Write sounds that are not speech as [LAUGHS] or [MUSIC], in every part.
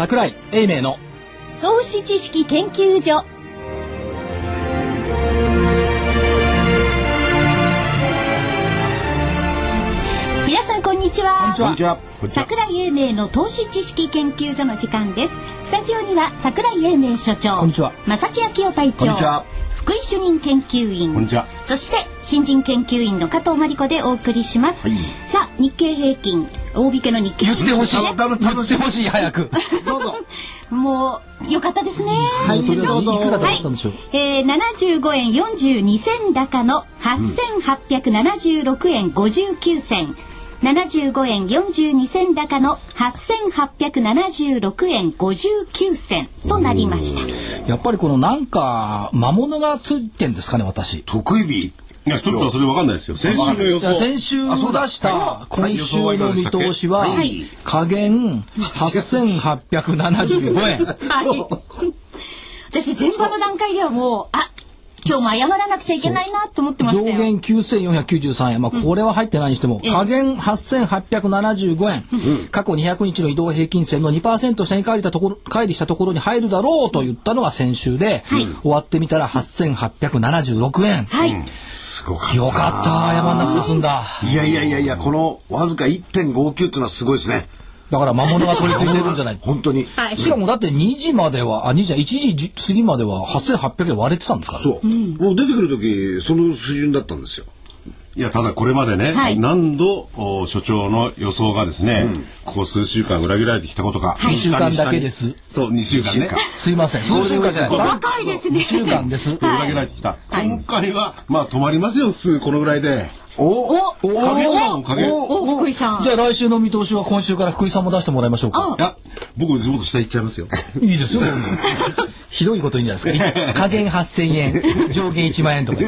桜井英明の投資知識研究所。皆さんこんにちは。こんにちは。桜井英明の投資知識研究所の時間です。スタジオには桜井英明所長。こんにちは。正木昭夫隊長。こんにちは福井主任研究員。こんにちは。そして新人研究員の加藤真理子でお送りします、はい。さあ日経平均。大引けの日経言ってほしい。あ楽言ってほしい早く。どうぞ。もうよかったですね。はい。どうぞ。いくらだったんでしょう、えー、75円42銭高の8876円59銭、75円42銭高の8876円59銭となりました。やっぱりこのなんか魔物がついてんですかね私。得意日。いや、ちょっとそれわかんないですよ。先週の予想。先週出した今週の見通しははい。加減8875円。はい。私、前場の段階ではもう、あ、今日も謝らなくちゃいけないなと思ってましたよ。上限9493円、まあ、これは入ってないにしても、ええ。下限8875円、過去200日の移動平均線の2%下に帰りたところ乖離したところに入るだろうと言ったのが先週で、終わってみたら8876円。はい。すごかった。よかった、謝んなくて済んだ。いやいやいやいやこのわずか1.59っていうのはすごいですねだから魔物が取り付いてるんじゃない？[LAUGHS] 本当にはい。しかもだって2時までは、あ、2時、1時過ぎまでは8800円割れてたんですから。そう、もう出てくる時その水準だったんですよいや、ただこれまでね、はい何度、お所長の予想がですね、ここ数週間裏切られてきたことか。二週間だけです。そう、2週間ね。すいません。数週間じゃない。若いですね。2週間です。裏切られてきた。今回は、まあ止まりますよ、普通このぐらいで。おお加減だもん、加減。いお、福井さん。じゃあ来週の見通しは今週から福井さんも出してもらいましょうか。や、僕、地元下行っちゃいますよ。いいですよ。[LAUGHS] ひどいこといいんじゃないですか。加減8000円、上限1万円とか。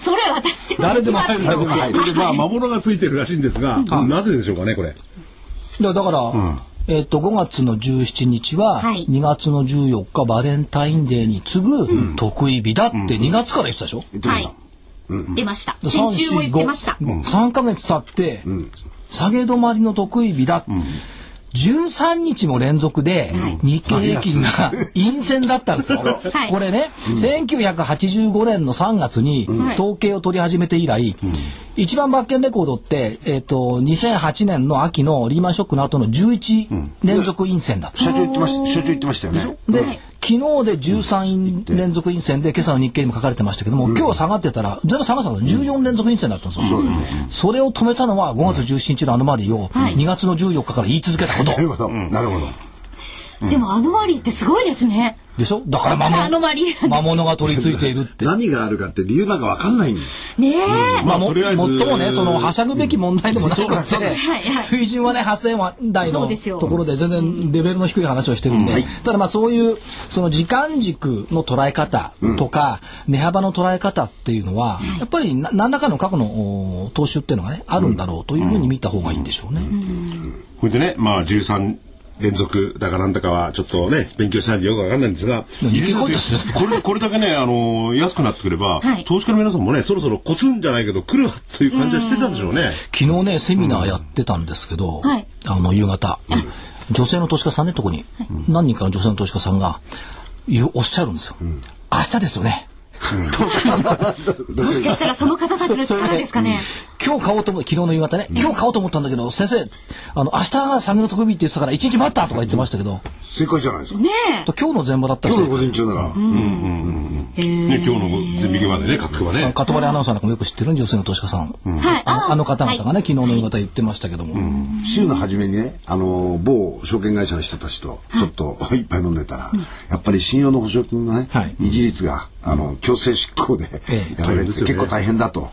それ私でも誰でも入るよ。で、まあ、魔物がついてるらしいんですが、なぜでしょうかね、これ。だから、えっ、と、5月の17日は、はい2月の14日バレンタインデーに次ぐ得意日だって2月から言ってたでしょ、はい。出ました。先週も言ってました。3ヶ月経って、下げ止まりの得意日だ。13日も連続で日経平均が陰線だったんですよ。はい。これね、1985年の3月に統計を取り始めて以来、一番抜権レコードって、えっ、と、2008年の秋のリーマンショックの後の11連続陰線だった。社長言ってました社長言ってましたよね。で、はい。昨日で13連続陰線で今朝の日経にも書かれてましたけども、今日下がってたら全部下がってたの。14連続陰線だったんですよ、それを止めたのは5月17日のアノマリーを2月の14日から言い続けたこと、なるほど。なるほど。でもアノマリーってすごいですね。でしょ？だから魔物魔物が取り付いているって。何があるかって理由なんか分かんないねえ。まあ、もとりあえずもっともね、その、はしゃぐべき問題でもなくて、はいはい。水準はね、8000円台のそうですよ。ところで全然レベルの低い話をしてるんで、ただまあそういう、その時間軸の捉え方とか、値幅の捉え方っていうのは、やっぱりな何らかの過去のお投資っていうのがね、あるんだろうというふうに見た方がいいんでしょうね。これでね、まあ、13連続だかなんだかは、ちょっとね、勉強しないんでよくわかんないんですが、これ、これだけね、あの安くなってくれば、はい。投資家の皆さんもね、そろそろコツンじゃないけど、来るわという感じはしてたんでしょうね。昨日ね、セミナーやってたんですけど、はい。あの、夕方、女性の投資家さんね、特に、何人かの女性の投資家さんが、言うおっしゃるんですよ。明日ですよね。[LAUGHS] もしかしたらその方たちの力ですかね？今日買おうと思昨日の夕方ね、今日買おうと思ったんだけど、先生、あの、明日が下げの特日って言ってたから、一日待ったとか言ってましたけど、正解じゃないですか。ね今日の前場だったら今日の午前中なら、ね、今日の全右までね、各区はね。かとばりアナウンサーなんかもよく知ってる女性の投資家さん。え。はい。あの方々がね、はい。昨日の夕方言ってましたけども。週の初めにねあの某証券会社の人たちとちょっと [LAUGHS] 一杯飲んでたら、やっぱり信用の保証金のね、はい。維持率があの強制執行でええ。やられて結構大変だと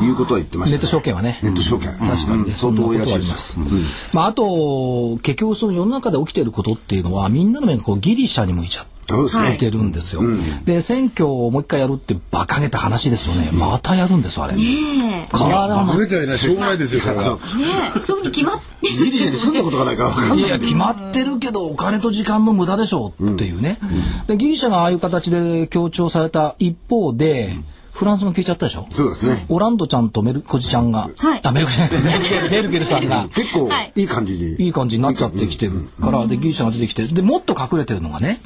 いうことは言ってました、ネット証券はね。ネット証券。確かにね、うん。相当多いらしいです。そんます。まあ、あと、結局その世の中で起きていることっていうのは、みんなの目がこうギリシャに向いちゃって。そうですね。見てるんですよ、で選挙をもう一回やるって馬鹿げた話ですよね。またやるんですあれ、ね変わらないバカみたいなしょうがないですよ、これは。え。[LAUGHS] ねえ。そうに決まって。ギリシャに住んだことがないから分かんないいや決まってるけどお金と時間の無駄でしょうっていうね、でギリシャがああいう形で強調された一方でフランスも消えちゃったでしょ？そうですね。オランドちゃんとメルコジちゃんが、はい。あメルコジメルケルメルケルさんが。結構はい。いい感じに。いい感じになっちゃってきてるから、でギリシャが出てきてでもっと隠れてるのがね、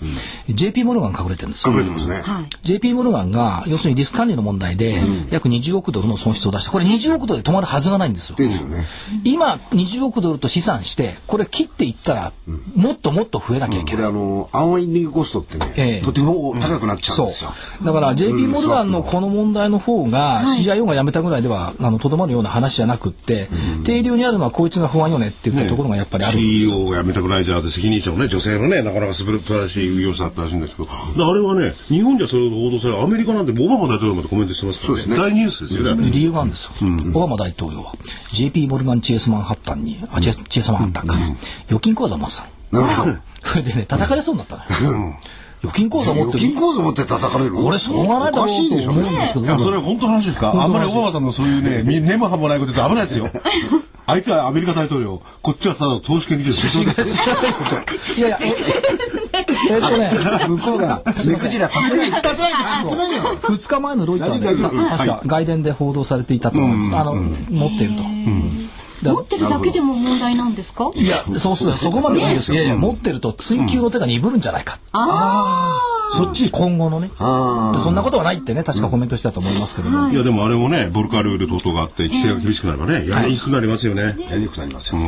JP モルガン隠れてるんですよ。隠れてますね。はい。JP モルガンが要するにリスク管理の問題で約20億ドルの損失を出した。これ20億ドルで止まるはずがないんですよ。ですよね。今20億ドルと試算してこれ切っていったらもっともっと増えなきゃいけない。これあの、アンワインディングコストってね、ええ。とても高くなっちゃうんそうですよ。だから JP モルガンのこの問題の方が CIO が辞めたぐらいではあのとどまるような話じゃなくって定量にあるのはこいつが不安よねって言ったところがやっぱりあるんですよ。CEO が辞めたぐらいじゃで責任者もね女性のねなかなか素晴らしい運用者だったらしいんですけどあれはね日本じゃそれほど報道されアメリカなんてオバマ大統領までコメントしてますからね。そうですね。大ニュースですよね。理由があるんですよ、オバマ大統領は JP モルガン・チェイスマンハッタンにあチェイスマンハッタンか、預金口座持ってたの。それ [LAUGHS] でね叩かれそうになったのよ、預金口座持って預金口座持って叩かれる？これしょうがないだろうと思うんですけどいやそれ本当の話ですか？あんまりオバマさんのそういうねみ根も葉もないこと言うと危ないですよ。[LAUGHS] 相手はアメリカ大統領。こっちはただの投資研究所ですいやいやえ [LAUGHS] えっとね向こうが目くじら立てない。立てないじゃん。立てないよ。2日前のロイターで確か外伝で報道されていたと思います、あの持っていると、だ持ってるだけでも問題なんですか？いやそうするとそこまでいいんですいやいや持ってると追求の手が鈍るんじゃないか、そっち今後のね。そんなことはないってね確かコメントしてたと思いますけども、い。やでもあれもねボルカルール等々があって規制が厳しくなればねやりにくくなりますよね。あ。やりにくくなりますよ。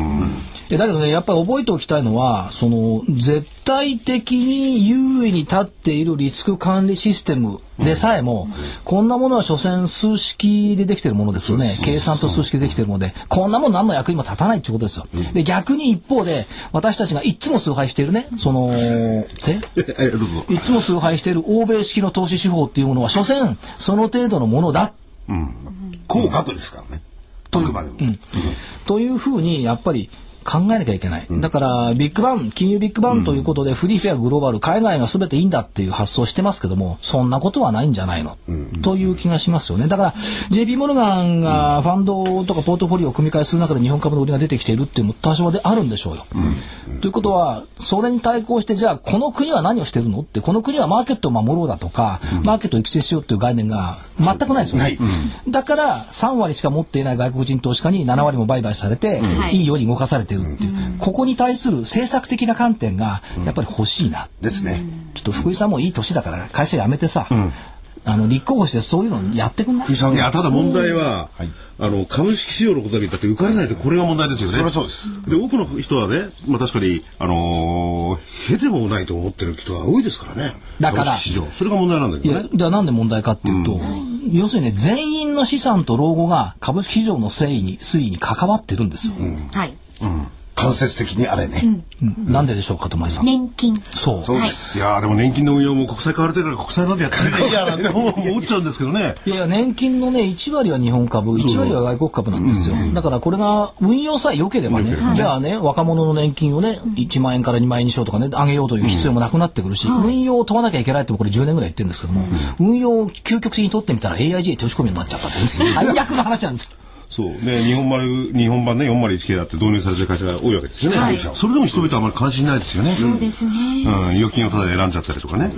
だけどねやっぱり覚えておきたいのはその絶対的に優位に立っているリスク管理システムでさえも、こんなものは所詮数式でできてるものですよね。計算と数式でできてるので。こんなもの何の役にも立たないってことですよ、で逆に一方で私たちがいつも崇拝しているねそのええ？[LAUGHS] どうぞ。いつも崇拝している欧米式の投資手法っていうものは所詮その程度のものだ。高額ですからね。あくまでも。というふうにやっぱり考えなきゃいけない。だから、ビッグバン、金融ビッグバンということで、フリーフェアグローバル、海外が全ていいんだっていう発想をしてますけども、そんなことはないんじゃないの、という気がしますよね。だから、JP モルガンがファンドとかポートフォリオを組み替えする中で日本株の売りが出てきているっていうのも多少であるんでしょうよ。ということは、それに対抗して、じゃあ、この国は何をしてるのって、この国はマーケットを守ろうだとか、マーケットを育成しようっていう概念が全くないですよね。だから、3割しか持っていない外国人投資家に7割も売買されて、はいいいように動かされてるっていう、ここに対する政策的な観点がやっぱり欲しいな。ですね。ちょっと福井さんもいい年だから会社辞めてさ、あの立候補してそういうのやってくんない？いやただ問題は、あの株式市場のことだけ言ったって受からないとこれが問題ですよね。それはそうですで多くの人はね、まあ確かにあのー、へでもないと思ってる人が多いですからね。だから株式市場それが問題なんだけいどね。やじゃあなんで問題かっていうと、要するにね全員の資産と老後が株式市場の推移に推移に関わってるんですよ。はい。間接的にあれね。うんなんででしょうか友井さん。年金。そうそうです。いやーでも年金の運用も国債買われてるから国債なんでやってるいやなんて思っちゃうんですけどね。いやいや、年金のね、1割は日本株、1割は外国株なんですよ。だからこれが運用さえ良ければね、じゃあね、若者の年金をね、1万円から2万円にしようとかね、上げようという必要もなくなってくるし、運用を問わなきゃいけないってこれ10年ぐらい言ってるんですけども、運用を究極的に取ってみたら手押し込みになっちゃったっていうね、最悪の話なんですよ。そうね日本丸日本版ね401系だって導入されてる会社が多いわけですよね。はいそれでも人々はあまり関心ないですよね。そうですね。うん、預金をただで選んじゃったりとかね。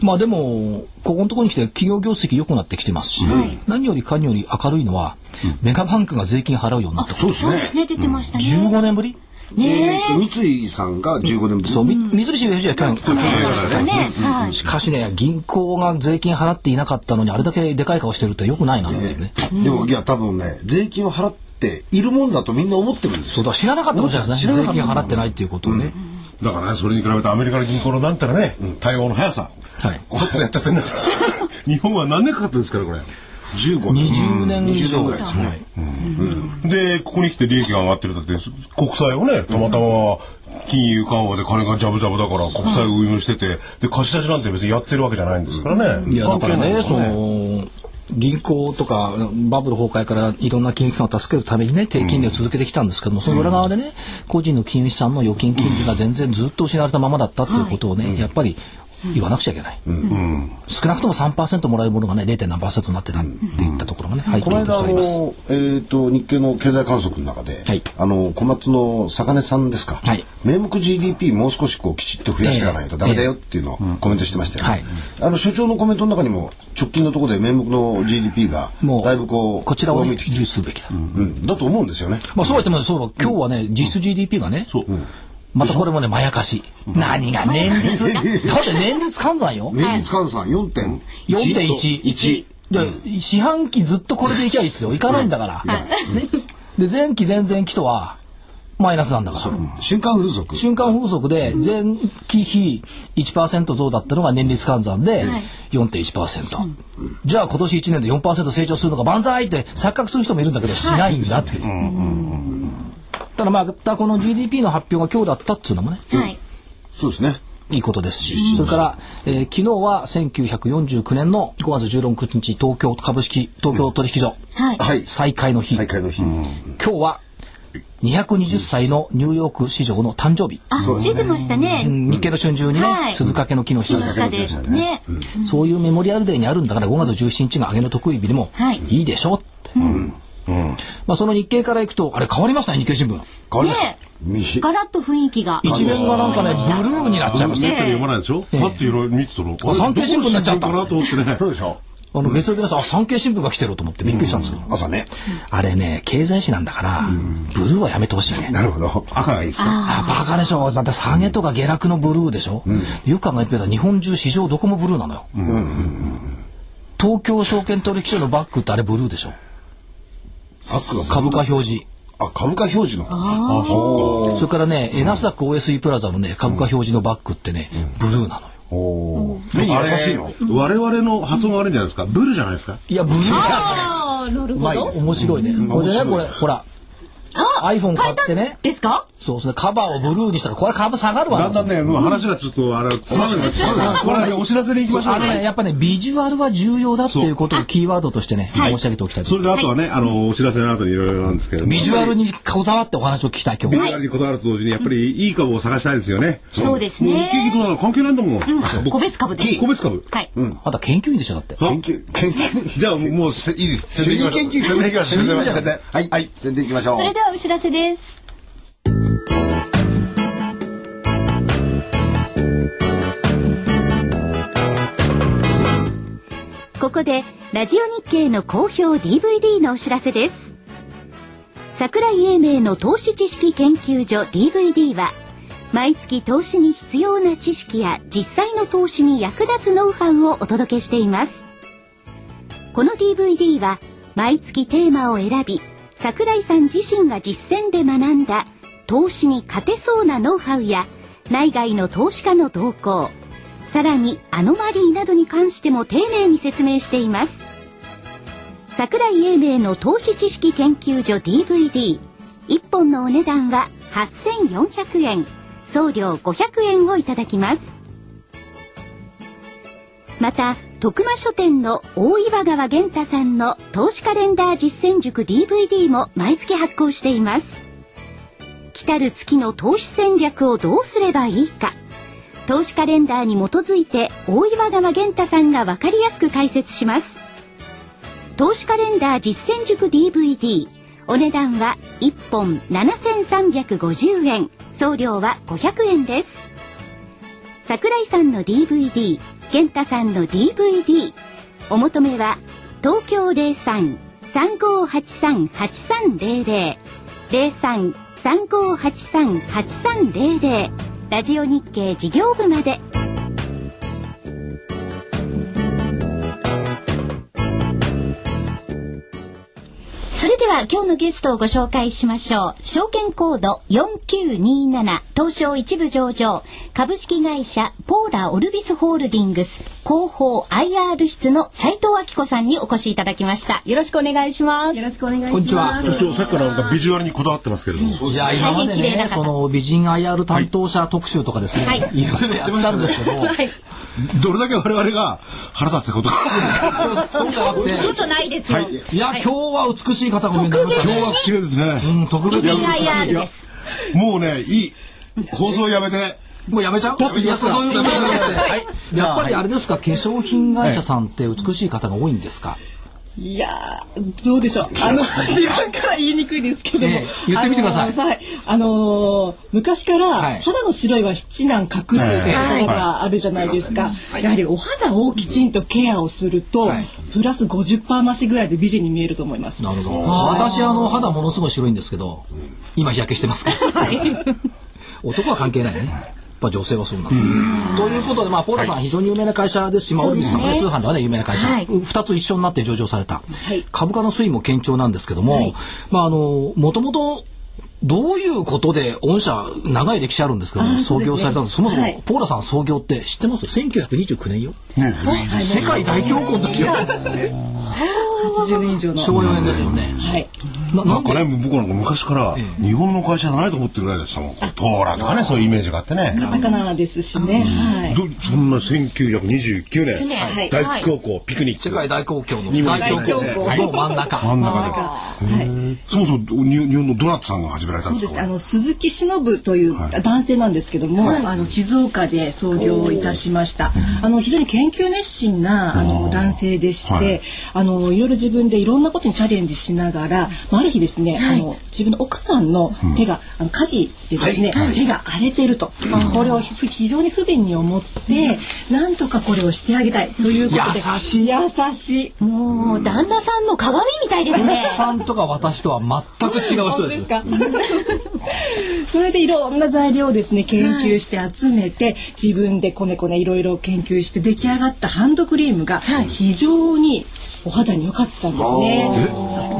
まあでも、ここのところに来て企業業績良くなってきてますし、何よりかにより明るいのは、メガバンクが税金払うようになったこと。そうですね。そうですね。出てましたね。15年ぶりえー三井さんが15年ぶり。そう、み三菱 UFJ は去年、去年したね。はい。しかしね、銀行が税金払っていなかったのに、あれだけでかい顔してるってよくないなっていうね。でも、いや、多分ね、税金を払っているもんだとみんな思ってるんですよ。そうだ、知らなかったかもしれないですね。税金払ってないっていうことをね。だからね、それに比べてアメリカの銀行のなんたらね、対応の速さ。はい。こうやってやっちゃってんだから。[LAUGHS] 日本は何年かかってるんですから、これ。15年。20年以20上年ぐらいですよね。で、ここに来て利益が上がってるだって、国債をね、たまたま金融緩和で金がジャブジャブだから国債を運用してて、で、貸し出しなんて別にやってるわけじゃないんですからね。いや、だからね、その、銀行とかバブル崩壊からいろんな金融機関を助けるためにね低金利を続けてきたんですけども、その裏側でね個人の金融資産の預金金利が全然ずっと失われたままだったっていうことをね、やっぱり言わなくちゃいけない。少なくとも3%もらえるものがね、0. 何パーセントになってたっていったところがね、入ってこの間。の、えっ、と日経の経済観測の中で、はい。あの小松の坂根さんですか、はい。名目 GDP もう少しこうきちっと増やしていかないとええダメだよっていうのをコメントしてましたよね。はい。あの所長のコメントの中にも直近のところで名目の GDP がもう、だいぶこうこちらをね、重視すべきだ。うん、だと思うんですよね。まあそうやってもそうだ今日はね、実質 GDP がね、またこれもね、まやかし。何が年率 [LAUGHS] だって年率換算よ。年率換算4.1 4.1。1で、四半期ずっとこれでいきゃいいっすよ。いかないんだから。ねで、前期前々期とは、マイナスなんだから。瞬間風速瞬間風速で前期比1%増だったのが年率換算で4.1%。じゃあ今年1年で4%成長するのが万歳って錯覚する人もいるんだけどしないんだっていう。ただまあ、この GDP の発表が今日だったっつうのもね、はい。そうですね。いいことですし、それから、えー昨日は1949年の5月16日東京株式、東京取引所、はい。はい。再開の日。再開の日。今日は220歳のニューヨーク市場の誕生日。あ、出てましたね。うん日経の春秋にね、はい鈴掛の木の下で。ね。そういうメモリアルデーにあるんだから5月17日が上げの得意日でもはいいいでしょまあその日経からいくと、あれ変わりましたね、日経新聞。変わりましたガラッと雰囲気が。一面がなんかね、ブルーになっちゃいましたね。読まないでしょ？パッといろいろ見てたら、あ産経新聞になっちゃったかなと思ってね。そうでしょあの月曜日の朝、あ産経新聞が来てると思ってびっくりしたんですけど。朝ね。あれね、経済誌なんだから、ブルーはやめてほしいね。なるほど。赤がいいですかあ、バカでしょ。だって下げとか下落のブルーでしょ。よく考えてみたら日本中市場どこもブルーなのよ。東京証券取引所のバッグってあれブルーでしょ。株価表示。あ、株価表示の。あ、そそれからね、えナスダック OSE プラザのね、株価表示のバッグってね、ブルーなのよ。おー目に優しいの？うか。我々の発音が悪いんじゃないですか？ブルじゃないですか？いや、ブルーだ。ああ、なるほど。面白いね。これでね、これ、ほら、あ iPhone 買ってね。ですか？そう、それカバーをブルーにしたら、これ株下がるわ。だんだんね、もう話がちょっと、あれ、つまんなくなってきたこれ、お知らせに行きましょうあのね、やっぱね、ビジュアルは重要だっていうことをキーワードとしてね、申し上げておきたいとそれであとはね、あの、お知らせの後にいろいろなんですけれども。ビジュアルにこだわってお話を聞きたい、今日は。ビジュアルにこだわると同時に、やっぱりいい株を探したいですよね。そうですねもう日経となんか関係ないんだもん。僕個別株です。個別株。はい。あんた研究員でしょ、だって。研究、研究。じゃあ、もうせ、いいです。主任研究員宣伝行きましょう。はい。はい。宣伝行きましょう。それではお知らせです。ここでラジオ日経の好評 DVD のお知らせです桜井英明の投資知識研究所 DVD は毎月投資に必要な知識や実際の投資に役立つノウハウをお届けしていますこの DVD は毎月テーマを選び桜井さん自身が実践で学んだ投資に勝てそうなノウハウや内外の投資家の動向さらにアノマリーなどに関しても丁寧に説明しています。桜井英明の投資知識研究所 DVD1 本のお値段は8400円送料500円をいただきます。また徳間書店の大岩川源太さんの投資カレンダー実践塾 DVD も毎月発行しています。来たる月の投資戦略をどうすればいいか。投資カレンダーに基づいて大岩川源太さんが分かりやすく解説します。投資カレンダー実践塾 DVD お値段は1本7350円。送料は500円です。桜井さんの DVD 健太さんの DVD お求めは東京03-3583-8300 03-3583-8300ラジオ日経事業部まで。は今日のゲストをご紹介しましょう。証券コード4927東証一部上場株式会社ポーラオルビスホールディングス広報 IR 室の斉藤明子さんにお越しいただきました。よろしくお願いします。よろしくお願いします。こんにちは所長、さっきからなんかビジュアルにこだわってますけれども。いや、今までね、大変綺麗な方その美人 IR 担当者特集とかですね、はいいろいろやったんですけど、どれだけ我々が腹立ってことか。[LAUGHS] そうじゃなくて、ことないですよ。いや、今日は美しい方が。今日は綺麗ですね。うん、特別に。IR です。もうね、いい。放送やめて、もうやめちゃう？いやそういうことやっぱりあれですか？化粧品会社さんって美しい方が多いんですか？いやーどうでしょう。あの自分から言いにくいですけど。も、ええ言ってみてください。あのはい、あのー昔からはい。肌の白いは七難隠すっていう言葉があるじゃないですか。やはりお肌をきちんとケアをすると、はい。プラス50%増しぐらいで美人に見えると思います。なるほど。私あの肌ものすごい白いんですけど今日焼けしてますか？ら [LAUGHS] 男は関係ないねぱ女性はそうなんだ。ということで、まあ、ポーラさん、非常に有名な会社ですし、まあ、オルビスさんもね通販ではね、有名な会社、はい。二つ一緒になって上場された、い。株価の推移も堅調なんですけども、はい。まあ、あの、もともと、どういうことで、御社、長い歴史あるんですけども、創業されたんです。そもそも、はい。ポーラさん創業って知ってます ?1929 年よ。世界大恐慌の時よ。80年以上の。昭和4年ですよね。はい。ななんかね、僕なんか昔から日本の会社じゃないと思ってるぐらいでしたもん。ポーラとかね、そういうイメージがあってね。カタカナですしね。はい。どそんな1929年、はい大恐慌、ピクニック。世界大恐慌の日本大恐慌の真ん中。真ん中で。はい。そもそも日日本のドナッツさんが始められたんそうですかあの鈴木忍というはい。男性なんですけども、あの静岡で創業いたしました。あの非常に研究熱心なあの男性でして、はい。あのいろいろ自分でいろんなことにチャレンジしながら、まあある日ですね、あの自分の奥さんの手が、あの家事でですね、手が荒れていると、これをひ非常に不便に思って、なんとかこれをしてあげたいということで、優しい。優しい。もう旦那さんの鏡みたいですね。[LAUGHS] さんとか私とは全く違う人です。か？[LAUGHS] それでいろんな材料をですね研究して集めて、自分でこねこねいろいろ研究して出来上がったハンドクリームが非常にお肌に良かったんですね。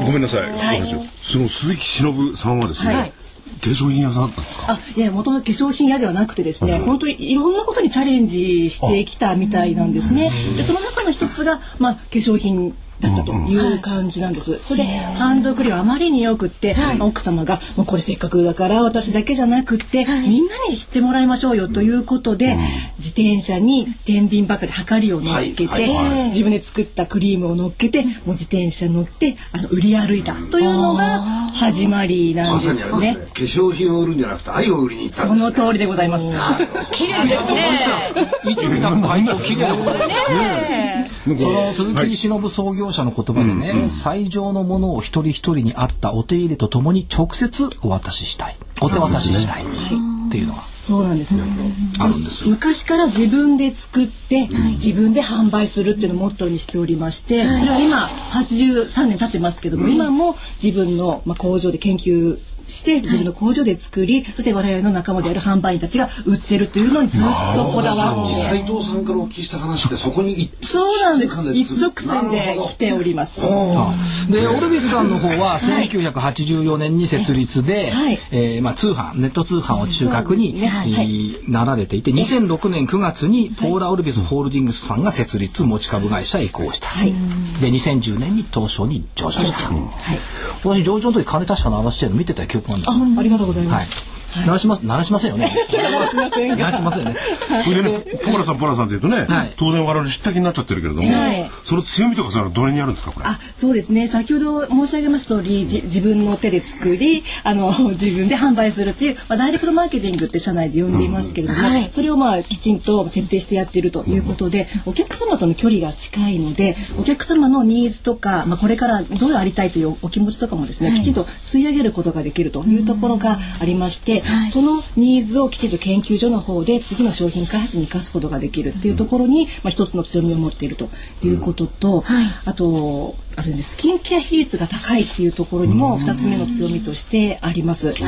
ごめんなさい。そうなんですよその鈴木忍さんはですね、はい化粧品屋さんだったんですか？あいやもともと化粧品屋ではなくてですね、本当にいろんなことにチャレンジしてきたみたいなんですね。でその中の一つが、まあ、化粧品だったという感じなんです。それでハンドクリームあまりによくって、まあ奥様がもうこれせっかくだから私だけじゃなくって、みんなに知ってもらいましょうよということで、自転車に天秤ばかりはかりを乗っけて、はい。はい。自分で作ったクリームを乗っけてもう自転車乗ってあの売り歩いたというのが始まりなんですね。あれです。ね。化粧品を売るんじゃなくて愛を売りに行ったんですね。その通りでございます。綺麗ですね。[LAUGHS] 一部な会長綺麗なことでねえ。その鈴木忍創業者の言葉でね、最上のものを一人一人に合ったお手入れとともに直接お渡ししたい。お手渡ししたい。っていうのが。そうなんです。よ。あるんです。よ。昔から自分で作って、自分で販売するっていうのをモットーにしておりまして、それは今83年経ってますけども、今も自分のまあ工場で研究して自分の工場で作り、そして我々の仲間である販売員たちが売ってるというのにずっとこだわって。斉藤さんからお聞きした話でそこに一そうなんです。一直線で来ております。で、オルビスさんの方は1984年に設立で、はい。えーまあ、通販、ネット通販を中核に、はい。えーなられていて、2006年9月にポーラ・オルビスホールディングスさんが設立、持ち株会社へ移行した。で、2010年に東証に上場した。私、上場の時金確か鳴らしてるの見てた記憶なんですよ。ありがとうございまはいす。。鳴らします、鳴らしませんよね。鳴らしません。が鳴らしませんよね。それでね、ポラさん、ポラさんって言うとね、はい。当然我々知った気になっちゃってるけれども、はいその強みとかそういうのはどの辺にあるんですか、これ？あそうですね。先ほど申し上げました通りじ自分の手で作りあの自分で販売するっていう、まあ、ダイレクトマーケティングって社内で呼んでいますけれども、はい。それをまあきちんと徹底してやっているということで、お客様との距離が近いのでお客様のニーズとか、まあ、これからどうありたいというお気持ちとかもですね、きちんと吸い上げることができるというところがありまして、そのニーズをきちんと研究所の方で次の商品開発に生かすことができるっていうところに、まあ、一つの強みを持っているということと、あとあれですスキンケア比率が高いっていうところにも二つ目の強みとしてあります。化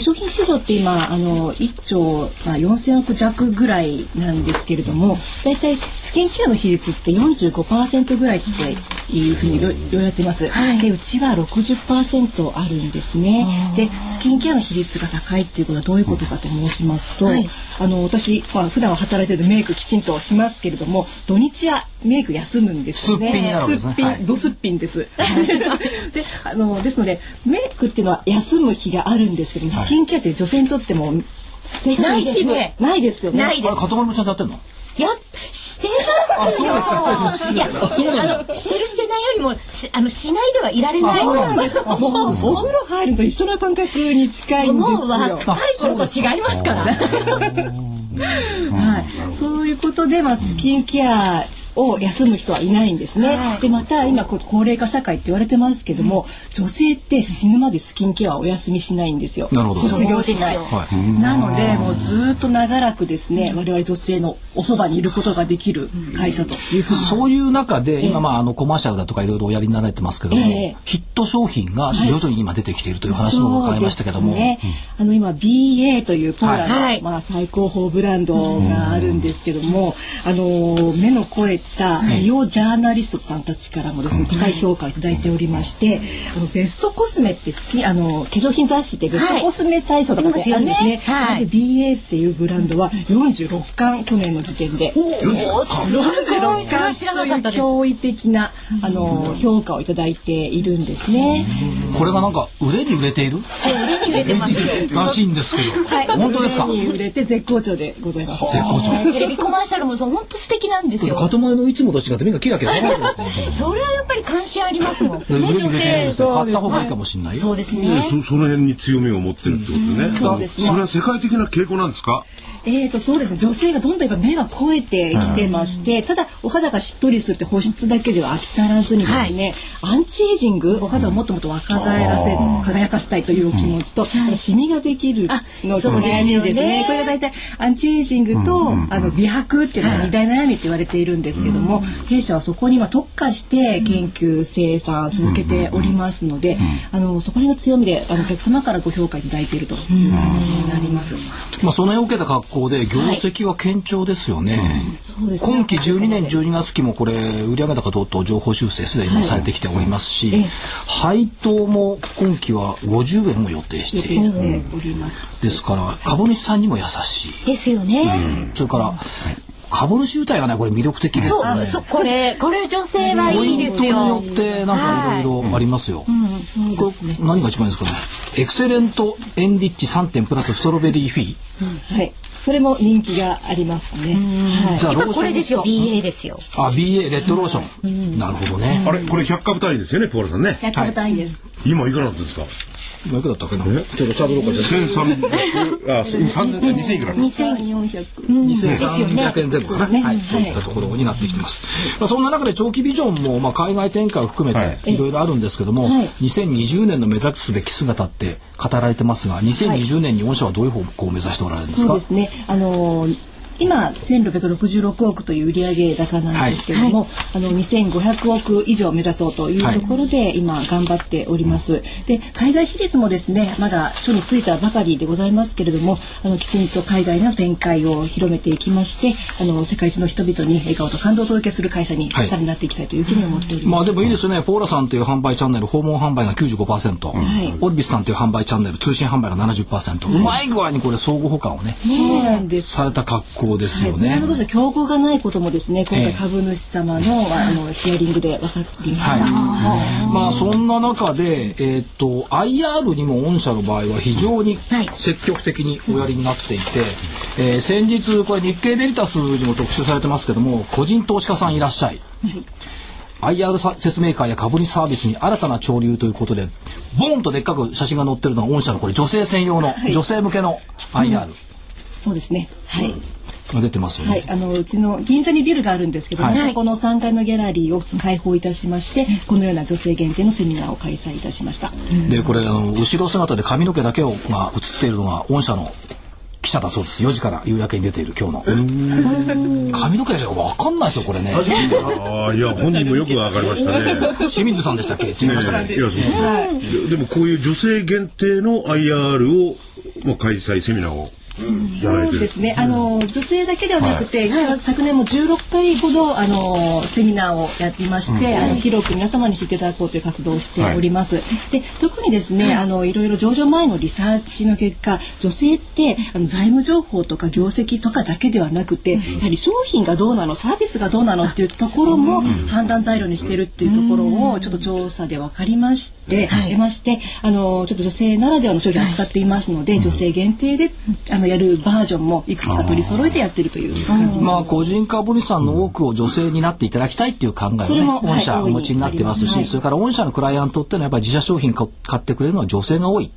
粧品市場って今あの1兆、まあ、4000億弱ぐらいなんですけれどもだいたいスキンケアの比率って45%ぐらいっていうふうに言われてます。でうちは60%あるんですね。でスキンケアの比率が高いっていうことはどういうことかと申しますと、あの私、まあ、普段は働いてるメイクきちんとしますけれども土日はメイク休むんですよね。すっぴんになるわけですっぴんはいドすっぴんです。[LAUGHS] で、あのですのでメイクっていうのは休む日があるんですけども、スキンケアって女性にとっても生活の一部ないですねないですよね。ないですあれ、。塊もちゃんとやってんの？や、してるあ、そうですか、失礼しました。いや、あの、してるしてないよりも、しあの、しないではいられない。そうなんです。もうお風呂入ると一緒な感覚に近いんですよ。もう若い頃と違いますから。はい、そういうことで、まあ、スキンケアを休む人はいないんですね。はい、でまた今高齢化社会って言われてますけども、女性って死ぬまでスキンケアをお休みしないんですよ。なるほど。卒業しない。はい、なのでもうずっと長らくですね我々女性のおそばにいることができる会社というふうに。そういう中で今まああのコマーシャルだとかいろいろおやりになられてますけども、えー、ヒット商品が徐々に今出てきているという話も伺いましたけども。ね、あの今 BA というポーランド、はい、まあ最高峰ブランドがあるんですけども、あの目の肥えた美容ジャーナリストさんたちからもですね高い評価をいただいておりまして、あのベストコスメって好きあの化粧品雑誌でベストコスメ大賞とかであるんですね。はい、で BA っていうブランドは46巻去年の時点で46巻という驚異的なあの評価をいただいているんですね。これがなんか売れに売れている？そう売れに売れてますらしいんですけど。はい、本当ですか？売れに売れて絶好調でございます。絶好調。テレビコマーシャルもそう本当素敵なんですよ。塊のいつもと違って目がキラキラ [LAUGHS] それはやっぱり関心ありますもん。ね、[LAUGHS] 女性買った方がいいかもしれないそうですね。そその辺に強みを持ってるってことね。そうですね。それは世界的な傾向なんですか？えーとそうですね。女性がどんどん今目が肥えてきてまして、ただお肌がしっとりするって保湿だけでは飽き足らずにですね、はい、アンチエイジングお肌をもっともっと若返らせ輝かせたいというお気持ちと、うん、シミができるのと悩みですね、これが大体アンチエイジングと、あの美白っていうのが二大悩みって言われているんですけども、弊社はそこには特化して研究生産を続けておりますので、あのそこら辺の強みであのお客様からご評価いただいているという感じになります。まあその辺を受けた格好で業績は堅調ですよね。はい、今期12年12月期もこれ売上高等々情報修正すでにされてきておりますし、はい、配当も今期は50円も予定しております。ですから株主さんにも優しい。ですよね。うん、それから、株主優待がねこれ魅力的ですよね。そうこれこれ女性はいいですよ。によってなんかいろいろありますよ。これ何が一番いいですかね？エクセレントエンリッチ3点プラスストロベリーフィー。はい。それも人気がありますね。はい、じゃあこれですよ。BA ですよ。あ BA レッドローション。なるほどね。あれこれ100株単位ですよねポーラさんね。100株単位です。今いくらなんですか？いくらだったっけな。ちょっとチャートどこかじゃ。千三百あ千三二千いくら。二千四百。二千三百円前後かな。はい。そういったところになってきてます。まあそんな中で長期ビジョンもまあ海外展開を含めていろいろあるんですけども、二千二十年の目指すべき姿って語られてますが、二千二十年に御社はどういう方向を目指しておられるんですか？そうですね。あの今1666億という売上高なんですけれども、はい、あの2500億以上目指そうというところで今頑張っております。で海外比率もですねまだ書についたばかりでございますけれどもあのきちんと海外の展開を広めていきましてあの世界一の人々に笑顔と感動をお届けする会社にさらになっていきたいというふうに思っております。まあでもいいですね。ポーラさんという販売チャンネル訪問販売が95%、はい、オルビスさんという販売チャンネル通信販売が70%、うまい具合にこれ相互補完をね、そうなんです。された格好好ですよね。はい、ブ競合がないこともですね、今回株主様の、えー、あのヒアリングで分かりました。はい、まあそんな中で、えっ、ー、と IR にも御社の場合は非常に積極的におやりになっていて、はい、えー、先日これ日経ベリタスにも特集されてますけども、個人投資家さんいらっしゃい。はい、IR 説明会や株主サービスに新たな潮流ということでボンとでっかく写真が載ってるのは御社のこれ女性専用の、女性向けの IR、うん、そうですね。はい、が出てますよね。はい、あのうちの銀座にビルがあるんですけども、はい、そこの3階のギャラリーを開放いたしまして、このような女性限定のセミナーを開催いたしました。で、これあの後ろ姿で髪の毛だけをが映っているのが御社の記者だそうです。4時から夕焼けに出ている今日の。髪の毛じゃわかんないですよこれね。ああいや本人もよくわかりましたね。清水さんでしたっけ？ね、いや、でもこういう女性限定の IR をまあ開催セミナーをそうですね。あの女性だけではなくて、はい、昨年も16回ほどあのセミナーをやっていまして、うん、あの広く皆様に知っていただこうという活動をしております。はい、で特にですね、あのいろいろ上場前のリサーチの結果、女性ってあの財務情報とか業績とかだけではなくて、うん、やはり商品がどうなの、サービスがどうなのっていうところも判断材料にしてるっていうところをちょっと調査で分かりまして、はい、出まして、あのちょっと女性ならではの商品を扱っていますので、女性限定であののやるバージョンもいくつか取り揃えてやってるという感じまあ個人株主さんの多くを女性になっていただきたいっていう考えをね、御社お持ちになってますし、それから御社のクライアントっていうのはやっぱり自社商品買ってくれるのは女性が多い。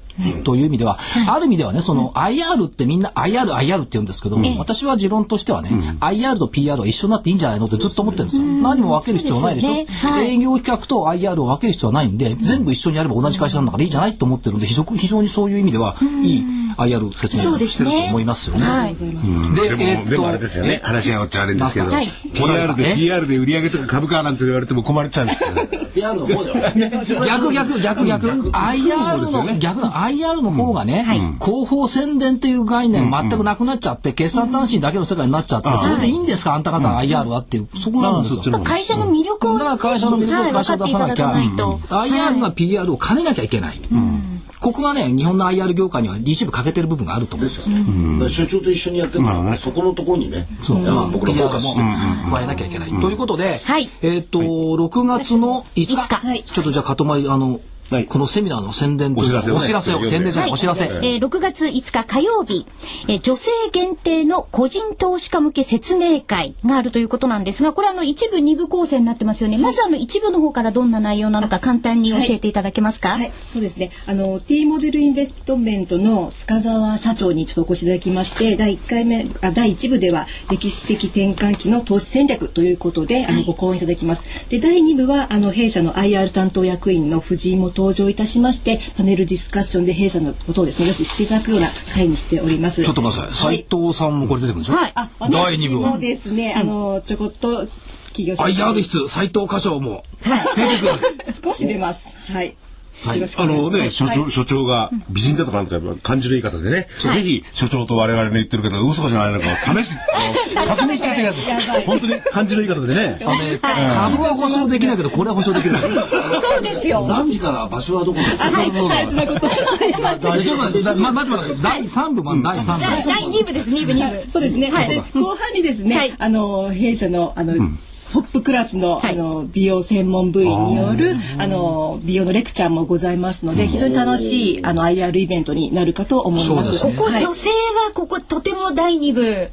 という意味では、ある意味ではねその IR ってみんな IR IR って言うんですけど、私は持論としてはね、IR と PR は一緒になっていいんじゃないのってずっと思ってるんですよ。何も分ける必要ないでしょ。ね。はい。営業企画と IR を分ける必要はないんで、全部一緒にやれば同じ会社なんだからいいじゃないと思ってるんで、非常非常にそういう意味では、いい IR 説明をしてると思いますよね。はい。ででも、でもあれですよね。話がおっちゃ悪いんですけど、はい。PR で、え？PR で売上とか株価なんて言われても困っちゃうんですよ。ね。PR [LAUGHS] の方では逆逆逆逆。IR の逆の IR の方がね、広報宣伝っていう概念全くなくなっちゃって、決算単身だけの世界になっちゃって、それでいいんですか？あんた方の IR はっていう、そこなんですよ。まあ会社の魅力をだから会社の魅力を会社を出さなきゃ、はい分かっていただかないと。IR が PR を兼ねなきゃいけない。ここがね、日本の IR 業界には一部欠けてる部分があると思うんですよ。だから所長と一緒にやってるから、そこのところにね、そう。まあ僕らフォーカスして。るんですよ。加えなきゃいけない。ということで、はい。えっ、と、6月の5日、5日はい。ちょっとじゃあ、かとまり、あの、はいこのセミナーの宣伝というかお知らせをねお知らせを、宣伝じゃない、お知らせ。えー6月5日火曜日、えー女性限定の個人投資家向け説明会があるということなんですが、これあの一部二部構成になってますよね。まずあの一部の方からどんな内容なのか簡単に教えていただけますか？はい、そうですね。あの T モデルインベストメントの塚澤社長にちょっとお越しいただきまして、第1回目あ第1部では歴史的転換期の投資戦略ということで、あのご講演いただきます。で第2部はあの弊社の IR 担当役員の藤井も登場いたしまして、パネルディスカッションで弊社のことをですねよく知っていただくような会にしております。ちょっと待ってください。はい斉藤さんもこれ出てくるんでしょはいあ、第2部は私も。ですね、あのちょこっと企業 IR 室、斉藤課長も出てくる。[LAUGHS] 少し出ます。はい。はい。あ。のね、所はい。長、所長が美人だとかなんとか感じる言い方でね、ぜひ所長と我々の言ってるけど、嘘かじゃないのか。試して、確認してみてください。本当に感じる言い方でね。あのね株は保証できないけど、これは保証できる。そうですよ。何時から場所はどこですか大事なこと。ちょっと待ってだま待って待って、第3部は第3部。第第2部です、2部、2部。そうですね。はい。で後半にですね、はい。あの弊社のあの、トップクラスの,、はい。あの美容専門部員によるあの美容のレクチャーもございますので非常に楽しいあの IR イベントになるかと思います。ここ、はい。女性はこことても第2部、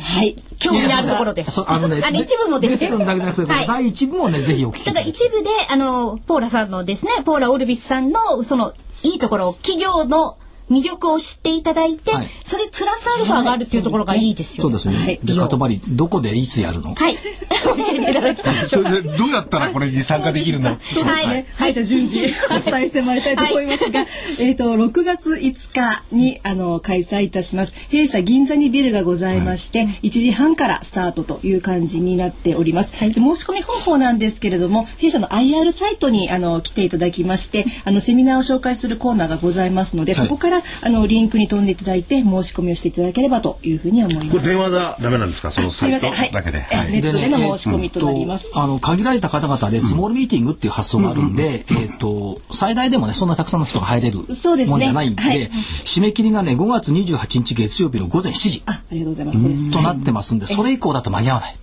はい。興味のあるところです。あのね、一部もですレッスンだけじゃなくて、はい。第1部もね、ぜひお聞きくただ一部で、あの、ポーラさんのですね、ポーラ・オルビスさんの、その、いいところ、企業の魅力を知っていただいて、はいそれプラスアルファがあるっていうところがいいですよ。そうですね。はいで、かとばり、どこでいつやるの？はい。[LAUGHS] 教えていただきましょ。そうれで、どうやったらこれに参加できるの？はい。はい、じゃあ順次お伝えしてまいりたいと思いますが、[LAUGHS] えっと6月5日にあの開催いたします。弊社銀座にビルがございまして、1時半からスタートという感じになっております。で申し込み方法なんですけれども、弊社の IR サイトにあの来ていただきまして、あのセミナーを紹介するコーナーがございますので、そこからあのリンクに飛んでいただいて申し込みをしていただければというふうに思います。これ電話だダメなんですか？そのサイトだけで。えはいネットでの申し込みとなります。えっとあの、限られた方々でスモールミーティングっていう発想があるんで、えっと、最大でもね、そんなたくさんの人が入れるそうですねもんじゃないんで、はい締め切りがね、5月28日月曜日の午前7時あ、ありがとうございます。となってますんで、それ以降だと間に合わない。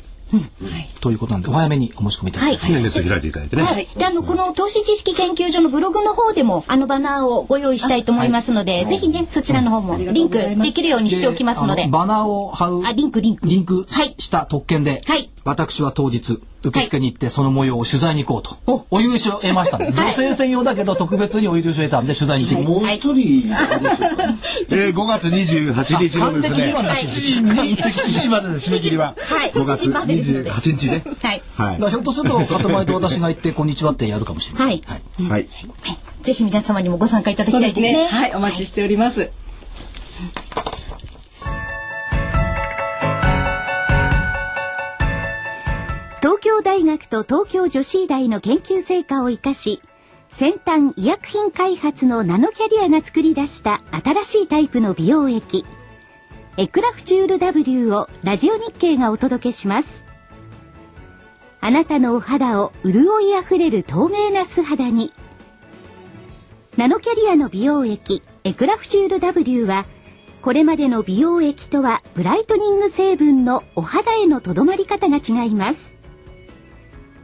ということなんで、お早めにお申し込みいただきたい。はい。ネット開いていただいてね。はい。で、あの、この投資知識研究所のブログの方でも、あのバナーをご用意したいと思いますので、ぜひね、そちらの方もリンクできるようにしておきますのであ。バナーを貼る。あリンクリンクリンクはいした特権で、はい私は当日、受付に行ってその模様を取材に行こうと。おお優勝を得ましたんで、はい女性専用だけど特別にお優勝を得たんで取材に行ってもう一人、で [LAUGHS] えー、5月28日のですね、還暦にはな7時に7時までの締め切りは、はい5月7時までですので28日ね。はい。はだからひょっとすると、かとまりと私が行って、こんにちはってやるかもしれない。はい。い。はい。ぜひ皆様にもご参加いただきたいですね。ですね。はい、お待ちしております。京大学と東京女子医大の研究成果を生かし先端医薬品開発のナノキャリアが作り出した新しいタイプの美容液エクラフチュール W をラジオ日経がお届けします。あなたのお肌を潤いあふれる透明な素肌に。ナノキャリアの美容液エクラフチュール W はこれまでの美容液とはブライトニング成分のお肌へのとどまり方が違います。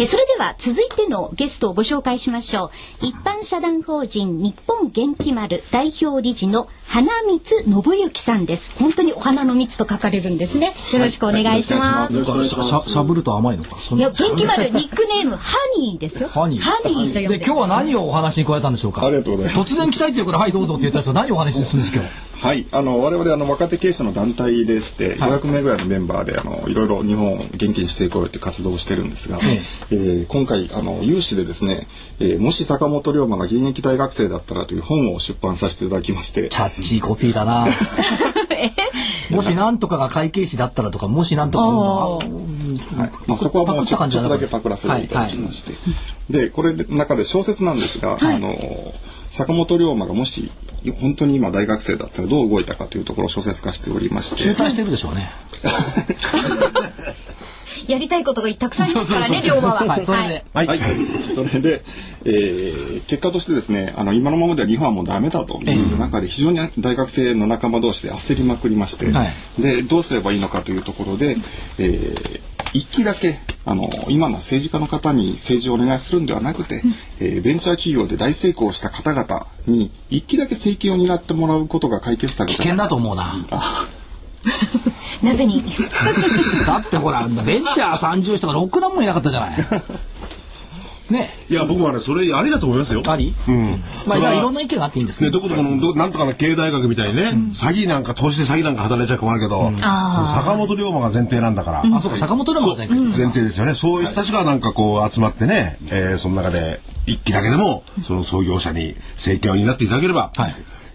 えそれでは続いてのゲストをご紹介しましょう。一般社団法人日本元気丸代表理事の花光信之さんです。本当にお花の蜜と書かれるんですね。よろしくお願いします。しゃぶると甘いのか？いや、元気丸ニックネームハニーですよ。ハニーハニーと呼んで。で今日は何をお話に加えたんでしょうか？ありがとうございます突然来たいっていうからはいどうぞって言ったやつは何をお話しするんです今日？はい、あの我々あの若手経営者の団体でして、500名ぐらいのメンバーであのいろいろ日本を元気にしていこうよという活動をしてるんですが、ええ。ー今回あの有志でですね、えーもし坂本龍馬が現役大学生だったらという本を出版させていただきまして。チ、ャッチーコピーだな。[LAUGHS] もし何とかが会計士だったらとかもし何とかはい。まあ、そこはもうちょパクっとだけパクらせていただきまして、でこれの中で小説なんですが、あの坂本龍馬がもし本当に今大学生だったらどう動いたかというところを小説化しておりまして。中退してるでしょうね。[LAUGHS] やりたいことがたくさんありますからね、龍馬は。はいそれで。はい、それで、えー結果としてですねあの今のままでは日本はもうダメだという中で非常に大学生の仲間同士で焦りまくりまして、はい。でどうすればいいのかというところで、えー一期だけあの今の政治家の方に政治をお願いするんではなくて、えーベンチャー企業で大成功した方々に一期だけ政権を担ってもらうことが解決策危険だと思うな。なぜに？[LAUGHS] だってほらベンチャー30人とかろくなもんいなかったじゃないね。いや僕はねそれありだと思いますよ。あり、まあいろんな意見があっていいんですけね、どどこどこのどなんとかの経営大学みたいにね、詐欺なんか投資で詐欺なんか働いちゃ困るけど、その坂本龍馬が前提なんだから、あそうか坂本龍馬が前回前提ですよね。そういう人たちがなんかこう集まってね、えーその中で一期だけでもその創業者に政権を担っていただければ、はい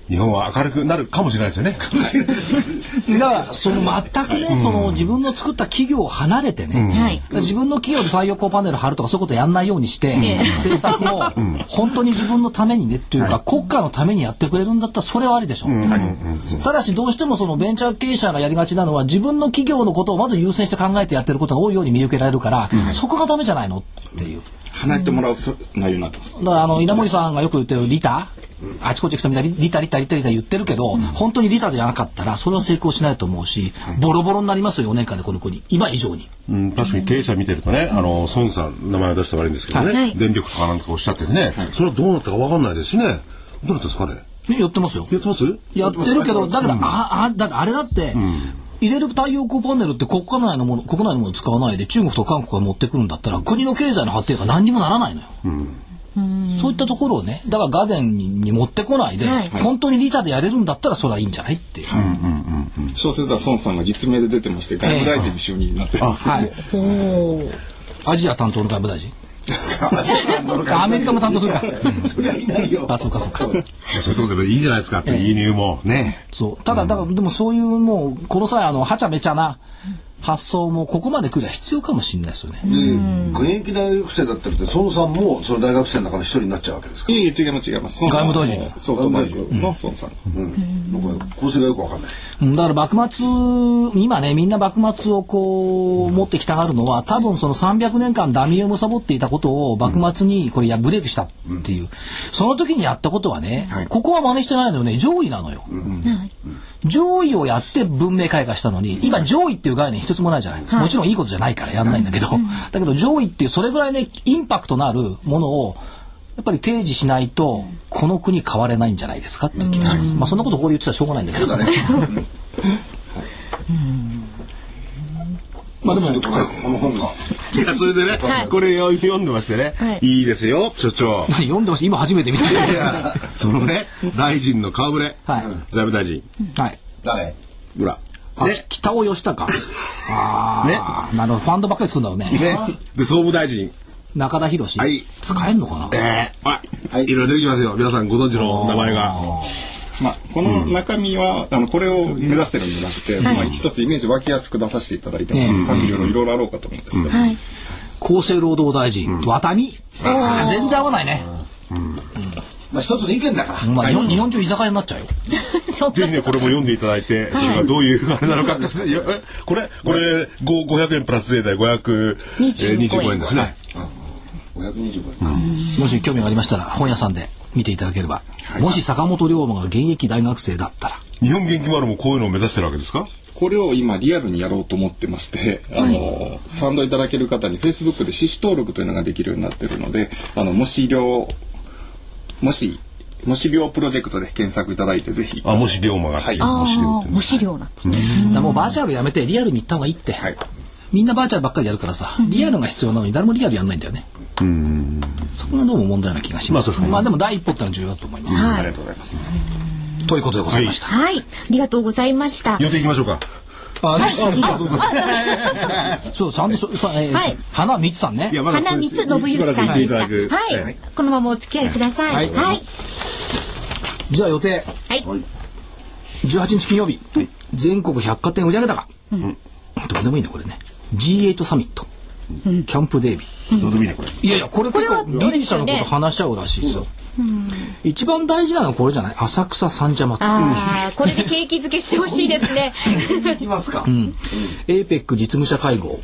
日本は明るくなるかもしれないですよね。[LAUGHS] だからその全くね、その自分の作った企業を離れてね、はい。自分の企業で太陽光パネル貼るとかそういうことやんないようにして、政策を本当に自分のためにねっていうか、国家のためにやってくれるんだったらそれはありでしょ、ただしどうしてもそのベンチャー経営者がやりがちなのは自分の企業のことをまず優先して考えてやってることが多いように見受けられるから、そこがダメじゃないのっていう。離れてもらうそ内容になってます。だからあの稲森さんがよく言ってるリタあちこち行くとみんなリリタリタリタリタ言ってるけど、本当にリタじゃなかったらそれは成功しないと思うし、ボロボロになりますよ4年間でこの国。今以上に。うん、確かに経営者見てるとね、あの孫さん名前を出して悪いんですけどね、はい。電力とかなんとかおっしゃっててね、それはどうなったかわかんないですしね。どうなったんですかねねやってますよ。やってます？やってるけど、だけど、あ、あ、だってあれだって、入れる太陽光パネルって国家内のもの、国内のものを使わないで中国と韓国が持ってくるんだったら、国の経済の発展が何にもならないのよ。そういったところをね、だからガデンに持ってこないで、はい本当にリタでやれるんだったらそれはいいんじゃないっていう。小説では孫さんが実名で出てまして、外務大臣に就任になってます。はい。アジア担当の外務大臣？[LAUGHS] アメリカも担当するか。[LAUGHS] そりゃいないよ。あ、そうかそうか。そういうことでいいじゃないですかって輸入もね、そう。ただ、だから、でもそういうもう、この際、あの、はちゃめちゃな発想もここまで来りゃ必要かもしれないですよね。現役大学生だったらって孫さんもその大学生の中の一人になっちゃうわけですか？いえいえ、違います、違います。外務大臣。そう、外務大臣。の孫さん。僕は構成がよくわかんないうん。だから幕末今ねみんな幕末をこう持ってきたがるのは多分その300年間ダミーを貪っていたことを幕末にこれやブレイクしたっていう、その時にやったことはね、ここは真似してないのよね。上位なのよ、上位をやって文明開化したのに今上位っていう概念一つもないじゃない、もちろんいいことじゃないからやんないんだけど、だけど上位っていうそれぐらいねインパクトのあるものをやっぱり提示しないとこの国変われないんじゃないですかって気がします、まあそんなことここで言ってたらしょうがないんだけど [LAUGHS] まあでもこの本が。[LAUGHS] いやそれでね、これを読んでましてね、い、いですよ所長。何読んでました今初めて見たいやそのね大臣の顔ぶれ、はい。財務大臣。はい。誰？ほらあね。北尾義孝。[LAUGHS] ああ、なるほど。ファンドばっかり作るんだろうね。ね。で総務大臣。中田博はい。使えんのかな、えー、あ、い。ろいろ出てきますよ。皆さんご存知の名前が。まあ、この中身は、あのこれを目指してるんじゃなくて、まあ、一つイメージ湧きやすく出させていただいてまして、賛否両論いろいろあろうかと思うんですけど、はい。厚生労働大臣、ワタミ？全然合わないね、まあ一つの意見だから。まあ、日本日本中居酒屋になっちゃうよ。[LAUGHS] ぜひね、これも読んでいただいて、それがどういうあれなのかって。い。やえこれ、これ、ご500円プラス税で525 25円。ですね。525円か。もし興味がありましたら本屋さんで見ていただければ、もし坂本龍馬が現役大学生だったら。日本元気丸もこういうのを目指してるわけですか？これを今リアルにやろうと思ってまして、あの、賛同いただける方に Facebook で志士登録というのができるようになってるので、あの、もし量、もし、もし量プロジェクトで検索いただいて、ぜひ。あ、もし龍馬が。はい。あもし龍馬あ、無資料な。だからもうバーチャルやめてリアルに行った方がいいって、はい。みんなバーチャルばっかりやるからさリアルが必要なのに誰もリアルやんないんだよねそこがどうも問題な気がします、まあでも第一歩ってのは重要だと思います、ありがとうございます。ということでございました、はい。ありがとうございました。予定行きましょうか。あねそうちゃんさ、えーはい。花光さんね。いや、ま花光信之さん。でした。しばらく言っていはい。このままお付き合いください。はい。はい。じゃあ予定。はい。18日金曜日、全国百貨店売上高、どうでもいいねこれね。G8 サミット、キャンプデービー。どうでもいいね、これ。いやいやこれ結これは構ギリシャのこと話し合うらしいですよ。一番大事なのはこれじゃない？浅草三社祭。ああ、これで景気づけしてほしいですね。いきますか。APEC 実務者会合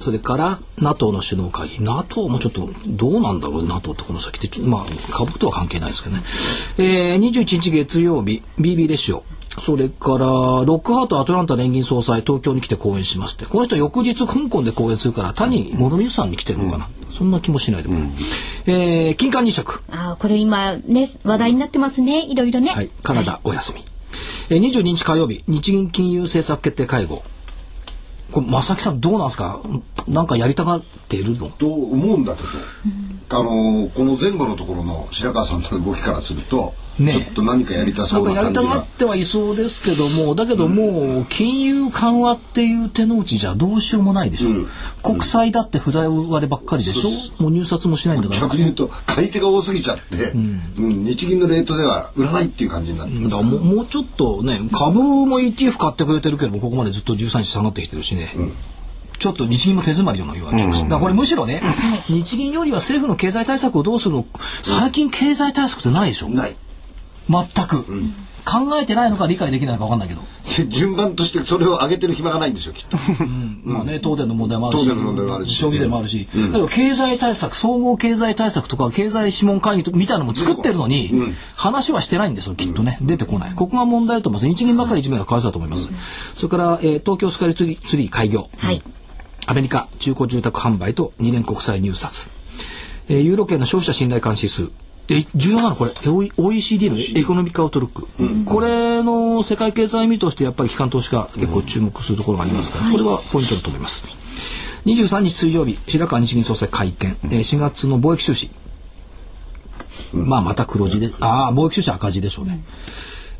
それから NATO の首脳会議。NATO もちょっとどうなんだろう NATO ってこの先って。まあ株とは関係ないですけどね、えー、21日月曜日 BB レシオそれからロックハートアトランタ連銀総裁東京に来て講演しますってこの人翌日香港で講演するから谷物水さんに来てるのかな、そんな気もしないでもない、えー、金環日食。ああ、これ今ね、話題になってますね。いろいろね。はい、カナダお休み。えー、22日火曜日、日銀金融政策決定会合。これ、正木さんどうなんですか？なんかやりたがっているの？と思うんだけど、あのこの前後のところの白川さんの動きからすると、ね。ちょっと何かやりたなそうんかやりたがな感じが。ってはいそうですけども、だけどもう、金融緩和っていう手の内じゃどうしようもないでしょ。国債だって札割ればっかりでしょ。もう入札もしないんだから。逆に言うと買い手が多すぎちゃって、うん。日銀のレートでは売らないっていう感じになってますもうちょっとね株も ETF 買ってくれてるけどもここまでずっと13日下がってきてるしね、ちょっと日銀も手詰まりようなような気がして、だからこれむしろね、日銀よりは政府の経済対策をどうするの？最近経済対策ってないでしょ？ない。全く、考えてないのか理解できないのか分かんないけど、で順番としてそれを上げてる暇がないんですよきっと。まあね東電の問題もあるし消費税もあるし、だけど経済対策総合経済対策とか経済諮問会議とみたいなのも作ってるのに、話はしてないんですよきっとね。出てこない。ここが問題だと思います。日銀ばっかり一面がかわいそうだと思います、それから、えー東京スカイツリーツリー開業、はい。アメリカ中古住宅販売と2年国債入札、えーユーロ圏の消費者信頼感指数。え重要なのこれ。OECD のエコノミックアウトルック、これの世界経済見通してやっぱり機関投資家結構注目するところがありますから、これはポイントだと思います。23日水曜日白川日銀総裁会見、えー4月の貿易収支、まあまた黒字でああ貿易収支赤字でしょうね、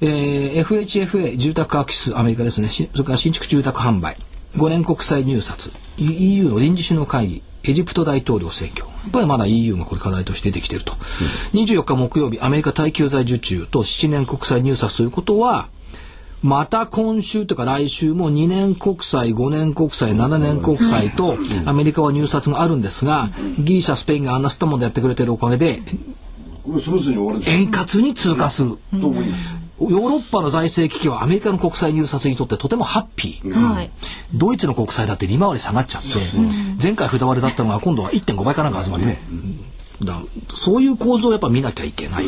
えー FHFA 住宅価格指数アメリカですね。しそれから新築住宅販売5年国債入札。E- EU の臨時首脳会議。エジプト大統領選挙。やっぱりまだ EU がこれ課題として出てきていると、24日木曜日アメリカ耐久財受注と7年国債入札ということはまた今週とか来週も2年国債、5年国債、7年国債とアメリカは入札があるんですが、ギリシャ、スペインがあんなスタモンでやってくれてるおかげで、円滑に通過する。と思いますヨーロッパの財政危機はアメリカの国債入札にとってとてもハッピー。はい。ドイツの国債だって利回り下がっちゃって、前回札割れだったのが今度は1.5倍かなんか集まって、だそういう構造をやっぱ見なきゃいけない。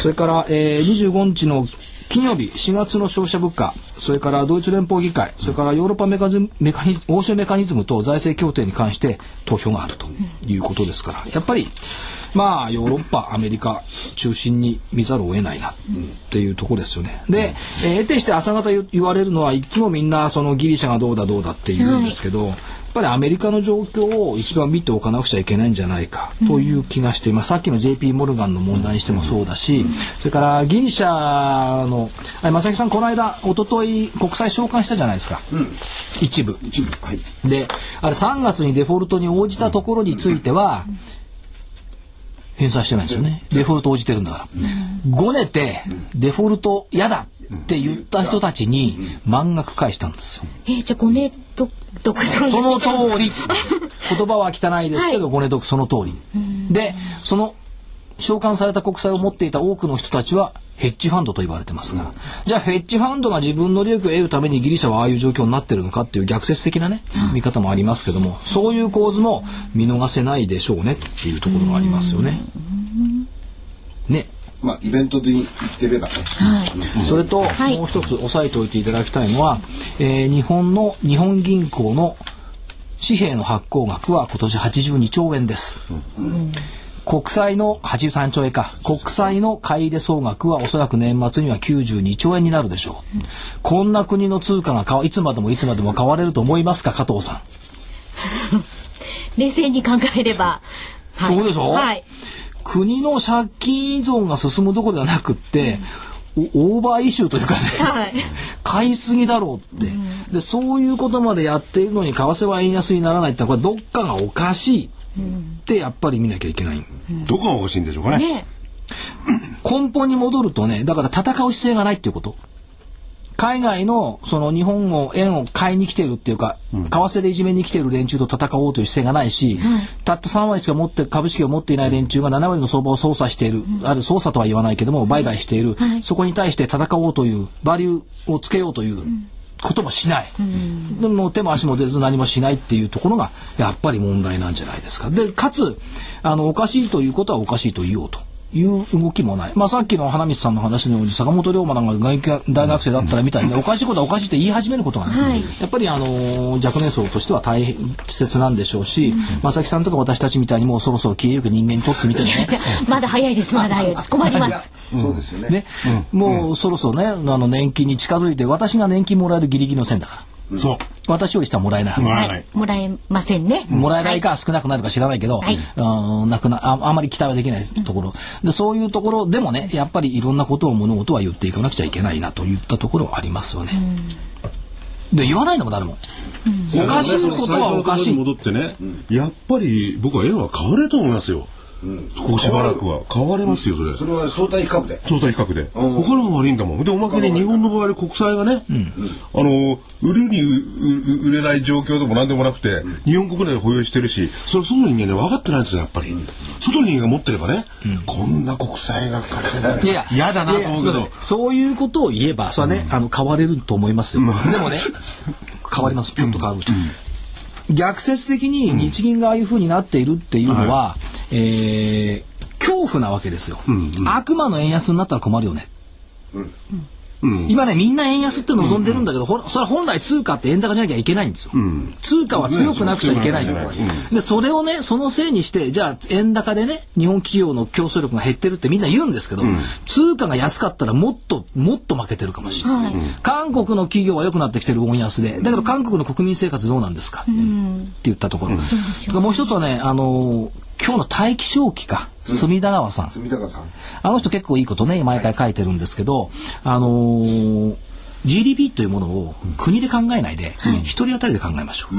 それから、えー、25日の金曜日、4月の消費者物価、それからドイツ連邦議会、それからヨーロッパメカニズムメカニズム欧州メカニズムと財政協定に関して投票があるということですから、やっぱり、まあ、ヨーロッパ、アメリカ中心に見ざるを得ないなっていうところですよね。で、えー得てして朝方言言われるのはいつもみんなそのギリシャがどうだどうだって言うんですけど、やっぱりアメリカの状況を一番見ておかなくちゃいけないんじゃないかという気がしています。さっきの JP モルガンの問題にしてもそうだし、それからギリシャの、あ正木さんこの間、一昨り国債償還したじゃないですか、一部。一部はい。であれ3月にデフォルトに応じたところについては、返済してないんですよね。デフォルト応じてるんだから。ごねて、デフォルト嫌だって言った人たちに満額返したんですよ。えーじゃあごねとどこその通り。[LAUGHS] 言葉は汚いですけど、ごねとくその通り。で、その、償還された国債を持っていた多くの人たちは、ヘッジファンドと言われてますから。じゃあ、ヘッジファンドが自分の利益を得るためにギリシャはああいう状況になってるのかっていう逆説的なね、見方もありますけども、そういう構図も見逃せないでしょうねっていうところがありますよね。ね。まあイベントで言ってればねそれと、いもう一つ押さえておいていただきたいのは、えー日本の日本銀行の紙幣の発行額は今年82兆円です。国債の83兆円か。国債の買い入れ総額はおそらく年末には92兆円になるでしょう。こんな国の通貨がいつまでもいつまでも買われると思いますか、加藤さん？冷静に考えれば。はいそうでしょ？はい。国の借金依存が進むどころではなくって、おオーバーイシューというかね、はい。[LAUGHS] 買いすぎだろうって、でそういうことまでやっているのに為替は円安にならないってのはこれどっかがおかしいってやっぱり見なきゃいけない、どこがおかしいんでしょうかね。ね。根本に戻るとねだから戦う姿勢がないっていうこと。海外のその日本を円を買いに来てるっていうか、為替でいじめに来てる連中と戦おうという姿勢がないし、たった3割しか持って株式を持っていない連中が7割の相場を操作している、ある操作とは言わないけども売買している、そこに対して戦おうというバリューをつけようということもしない、でも手も足も出ず何もしないっていうところがやっぱり問題なんじゃないですか。でかつあのおかしいということはおかしいと言おうと。いう動きもない。まあさっきの花道さんの話のように坂本龍馬なんか外学大学生だったらみたいに、おかしいことはおかしいって言い始めることがね、はい。やっぱりあのー若年層としては大切なんでしょうし、正木さんとか私たちみたいにもうそろそろ消えゆく人間にとってみてね、[LAUGHS] まだ早いです、まだ早い。[LAUGHS] です。困ります。そうですよね。ね、もうそろそろね、あの年金に近づいて、私が年金もらえるギリギリの線だから。そう。私より下はもらえないもらえないい。。もらえませんね。もらえないか少なくなるか知らないけど、はいあのなくなああまり期待はできないところでそういうところでもねやっぱりいろんなことを物事は言っていかなくちゃいけないなといったところはありますよね。で言わないのも誰も。おかしいことはおかしい。戻ってね、やっぱり僕は円は買われると思いますよ。ここしばらくは。買われますよ、それ。それは相対比較で相対比較で。他のが悪いんだもん。で、おまけに日本の場合国債がね、あの、売るにうう売れない状況でも何でもなくて、日本国内で保有してるし、それ外の人間ね、分かってないんですよ、やっぱり。外の人間が持ってればね、こんな国債が買えない。いやいや嫌だなと思うけどそういうことを言えば、それはね、あの、変われると思いますよ。でもね、変わります。[LAUGHS] ちょっと変わる。逆説的に日銀がああいうふうになっているっていうのは、えー恐怖なわけですよ。悪魔の円安になったら困るよね。今ね、みんな円安って望んでるんだけど、ほそれは本来通貨って円高じゃなきゃいけないんですよ。通貨は強くなくちゃいけない。で、それをね、そのせいにして、じゃあ円高でね、日本企業の競争力が減ってるってみんな言うんですけど、通貨が安かったらもっと、もっと負けてるかもしれない。韓国の企業は良くなってきてるウォン安で、だけど韓国の国民生活どうなんですか、って言ったところ。もう一つはね、あのー今日の大気象機か、隅田川さん。住高さん。あの人結構いいことね、毎回書いてるんですけど、あのー GDP というものを国で考えないで、一人当たりで考えましょう。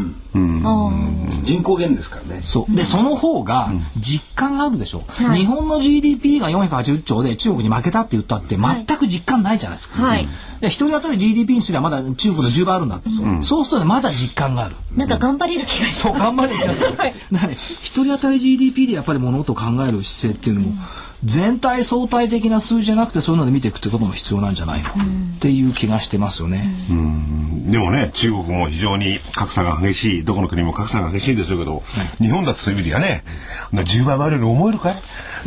人口減ですからね。そう。で、その方が実感があるでしょ。日本の GDP が480兆で中国に負けたって言ったって全く実感ないじゃないですか。はい。で一人当たり GDP にすればまだ中国の10倍あるんだ。って、そうするとね、まだ実感がある。なんか頑張れる気がしそう、頑張れる気がする。だからね、一人当たり GDP でやっぱり物事を考える姿勢っていうのも、全体相対的な数字じゃなくてそういうので見ていくってことも必要なんじゃないの、っていう気がしてますよね。でもね、中国も非常に格差が激しい、どこの国も格差が激しいんでしょうけど、日本だってそういう意味ではね、10倍もあるように思えるかい？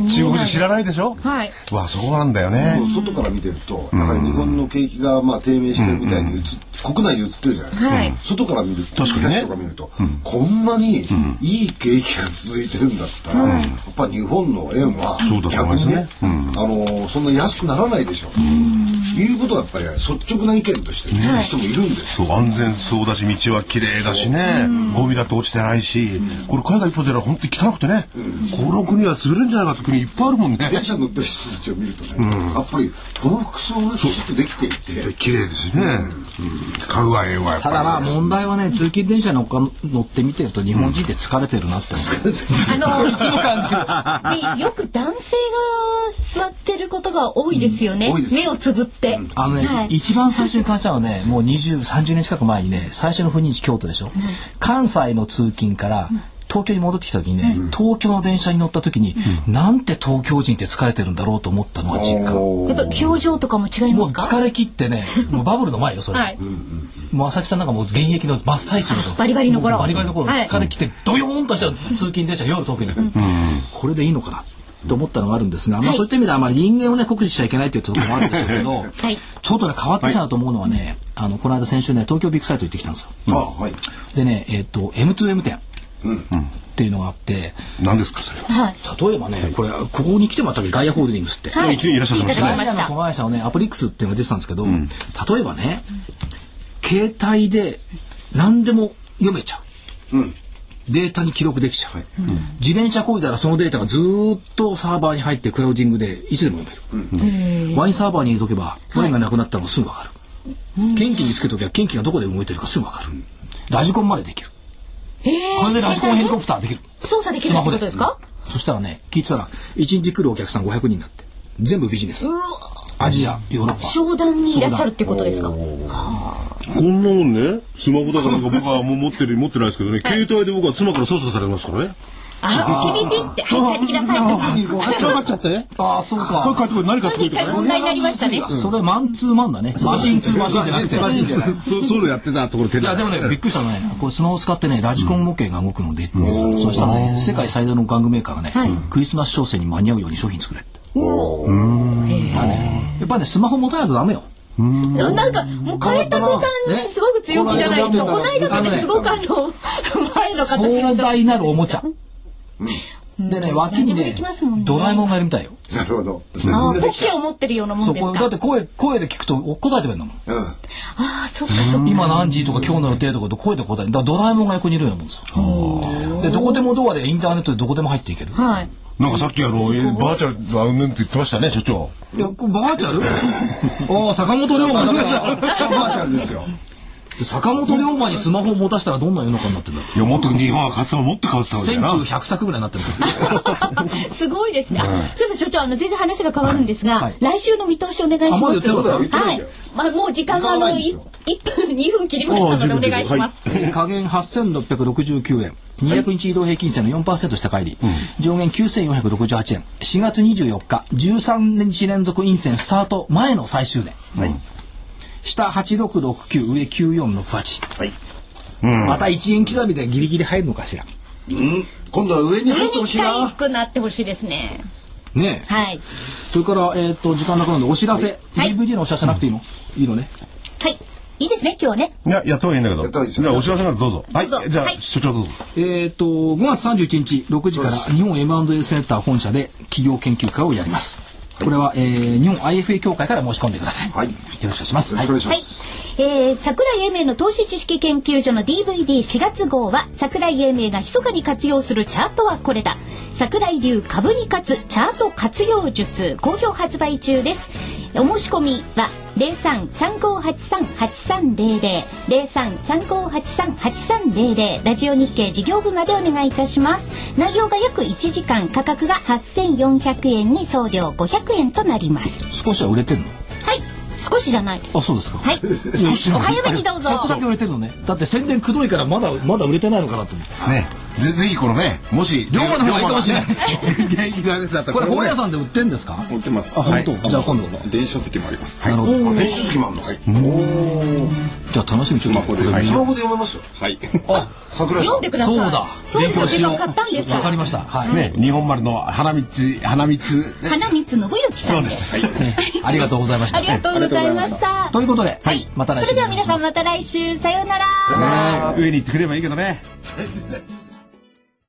中国人知らないでしょ？はい。わあ、そこなんだよね。外から見てるとやはり日本の景気がまあ低迷してるみたいに映っ国内で映ってるじゃないですか、はい。外から見ると確かにね。東とか見ると、こんなにいい景気が続いてるんだったら、やっぱ日本の円はそうだと思いますね逆にね、あのそんな安くならないでしょ、いうことはやっぱり率直な意見として言う人もいるんです。そう安全そうだし道は綺麗だしね、ゴミだって落ちてないし、これ海外一歩出たら本当に汚くてね、この国は潰れるんじゃないかって国いっぱいあるもんね。電車乗ってる人たちを見るとね、やっぱりこの服装がきちっとできていて綺麗ですね。うん。買うわええわやっぱり。ただまあ問題はね通勤電車に乗っか乗ってみてると日本人って疲れてるなって思う、あのいつも感じ。るね、よく男性が座ってることが多いですよね。多いです。目をつぶって。あのね、はい。一番最初に感じたのはねもう20、30年近く前にね最初の赴任地京都でしょ、関西の通勤から東京に戻ってきた時にね、東京の電車に乗った時に、なんて東京人って疲れてるんだろうと思ったのが実感。やっぱ表情とかも違いもうますか？疲れ切ってね、もうバブルの前よ、それ。はい。もう浅木さんなんかもう現役の真っ最中のバリバリの頃。バリバリの頃、はい。疲れ切ってドヨーンとした通勤電車夜特に、これでいいのかなと思ったのがあるんですが、まあそういった意味ではまあ人間をね酷使しちゃいけないというところもあるんでしょうけど、はい。ちょっとね変わってきたなと思うのはね、あのこの間先週ね東京ビッグサイト行ってきたんですよ。あはい。でねえっ、と M2M 店。っていうのがあって、何ですかそれは？はい。例えばねこれここに来てもらったわけガイアホールディングスって。はい。いらっしゃってましたね聞いました。ガイアの子会社のねアプリックスっていうのが出てたんですけど、例えばね携帯で何でも読めちゃう、データに記録できちゃう、自転車工事ならそのデータがずーっとサーバーに入ってクラウディングでいつでも読める、ワインサーバーに入れとけばワインがなくなったのがすぐ分かる、元気につけとけば元気がどこで動いてるかすぐ分かる、ラジコンまでできる、これでラジコンヘリコプターできる。操作できるってことですか？そしたらね聞いてたら1日来るお客さん500人だって。全部ビジネスアジアヨーロッパ。商談にいらっしゃるってことですか？こんなもんね、スマホだからなんか僕はもう持ってる、持ってないですけどね、携帯で僕は妻から操作されますからね。あ、ピピピって、はい、帰ってきなさい。って。分か。っちゃ分か。っちゃってね。ああそうこれか買ってこれ何買って問題になりましたね。それマンツーマンだね。マシンツーマシンじゃなくて。そうそういうのやってたところ手いやでもねびっくりしたねこれスマホを使ってねラジコン模型が動くので、そしたらね世界最大の玩具メーカーがね、はい。クリスマス商戦に間に合うように商品作れってやっぱりねスマホ持たないとダメよ。なんか、もう変えた途端にすごく強気じゃないですか。この間まですごくあの、前の形壮の。大なるおもちゃ。でね脇にねね。ドラえもんがいるみたいよ。なるほど。あーポッケを持ってるようなもんですか。そうこれだっ。て声声で聞くと答えてくれるんだもん。うん。ああ、そっかそっか。今何時とか今日の予定とかと声で答えるだからドラえもんが横にいるようなもんですよでどこでもドアでインターネットでどこでも入っていける。はい。なんかさっきあの、えバーチャルだうんぬんって言ってましたね、所長。いやバーチャル？[LAUGHS] ああ坂本龍馬だから。バーチャルですよ。坂本龍馬にスマホを持たせたらどんな世の中になってんだろいや、もっと日本はかつてももっと変わってたわうけだな。戦中100作ぐらいになってる [LAUGHS] すごいですね。あ、そういえば所長、あの、全然話が変わるんですが、はい。来週の見通しお願いしあまだます。言ってなかった言ってな？いはい。まあ、もう時間があの、い1分、2分切りましたのでお願いします。加減8669円200日移動平均線の4%下返り、上限9468円。4月24日13日連続陰線スタート前の最終値、下8669上9468、はい。また1円刻みでギリギリ入るのかしら。今度は上に入ってほしいな。近くなってほしいですね。ねえ。はい。それから、えっと時間なくなるのでお知らせ、はい。DVD のお知らせなくていいの、いいのね。はい。いいですね、今日はね。いや、やった方がいいんだけど。やった方がいいですよじゃあ、お知らせなんかどうぞ。はい。どうぞじゃあ、はい所長どうぞ。えっ、と5月31日6時から日本 M&A センター本社で企業研究会をやります。これは、えー日本 IFA 協会から申し込んでください。はいよろしくお願いします。よろしくお願いしはいます、。えー、桜井英明の投資知識研究所の DVD4 月号は桜井英明が密かに活用するチャートはこれだ。桜井流株に勝つチャート活用術好評発売中です。お申し込みは0335838300 0335838300ラジオ日経事業部までお願いいたします。内容が約1時間価格が8400円に送料500円となります。少しは売れてるの？はい少しじゃないですあ、そうですか。はい [LAUGHS] お早めにどうぞ [LAUGHS] ちょっとだけ売れてるのね。だって宣伝くどいからまだまだ売れてないのかなと思って。ね。ぜぜひこのね、もし、龍馬の方がいいかもしれない現役のあれだったらこれ本屋ん。さんで売ってんですか？売ってます。あ本当？じゃあ今度電子書籍もあります。なるほど。あ電子書籍もあるの？はいじゃあ楽しみちょっと。スマホでこれスマホで読めますよはい。あ桜井さん読んでください。そうだ。そうですよ。買ったんですよ。わかりました。はい。ね、日本丸の花三つ、花三つ。花光信之さんです。ありがとうございましたあり。がとうございました。ということで、はい。また来週それでは皆さんまた来週さようなら。上に行ってくればいいけどね。